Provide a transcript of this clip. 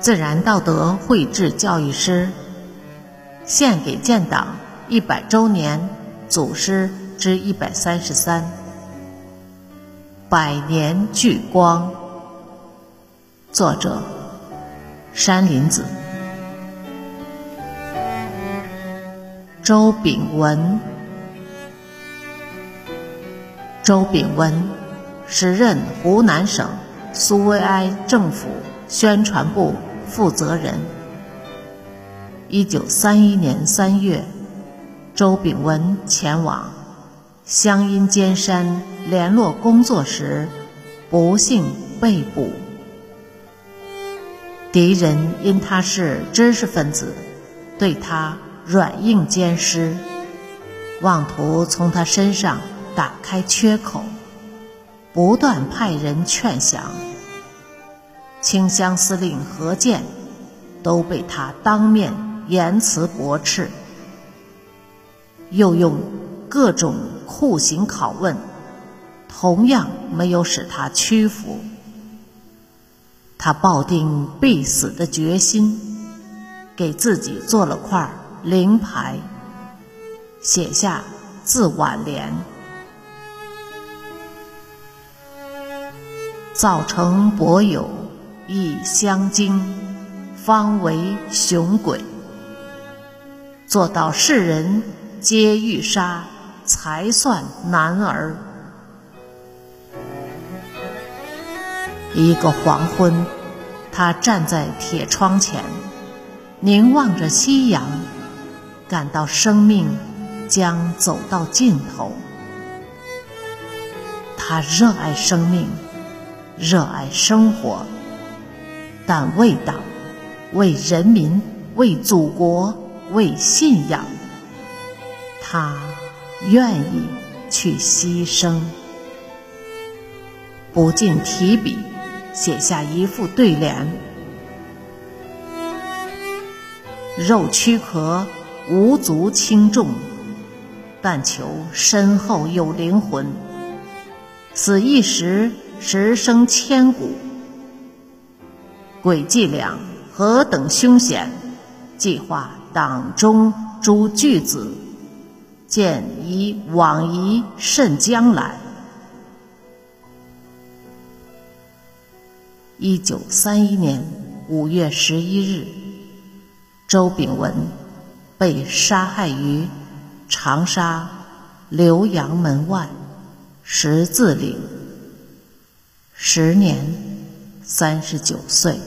自然道德绘制教育师，献给建党一百周年祖师之一百三十三。百年聚光，作者山林子。周炳文，周炳文，时任湖南省苏维埃政府宣传部负责人。一九三一年三月，周秉文前往湘阴尖山联络工作时，不幸被捕。敌人因他是知识分子，对他。软硬兼施，妄图从他身上打开缺口，不断派人劝降。清乡司令何键都被他当面言辞驳斥，又用各种酷刑拷问，同样没有使他屈服。他抱定必死的决心，给自己做了块。灵牌，写下自挽联：造成博友亦相惊，方为雄鬼；做到世人皆欲杀，才算男儿。一个黄昏，他站在铁窗前，凝望着夕阳。感到生命将走到尽头，他热爱生命，热爱生活，但为党、为人民、为祖国、为信仰，他愿意去牺牲。不禁提笔写下一副对联：肉躯壳。无足轻重，但求身后有灵魂。死一时，十生千古。诡计两何等凶险，计划党中诸巨子，见疑往疑甚将来。一九三一年五月十一日，周秉文。被杀害于长沙浏阳门外十字岭，十年三十九岁。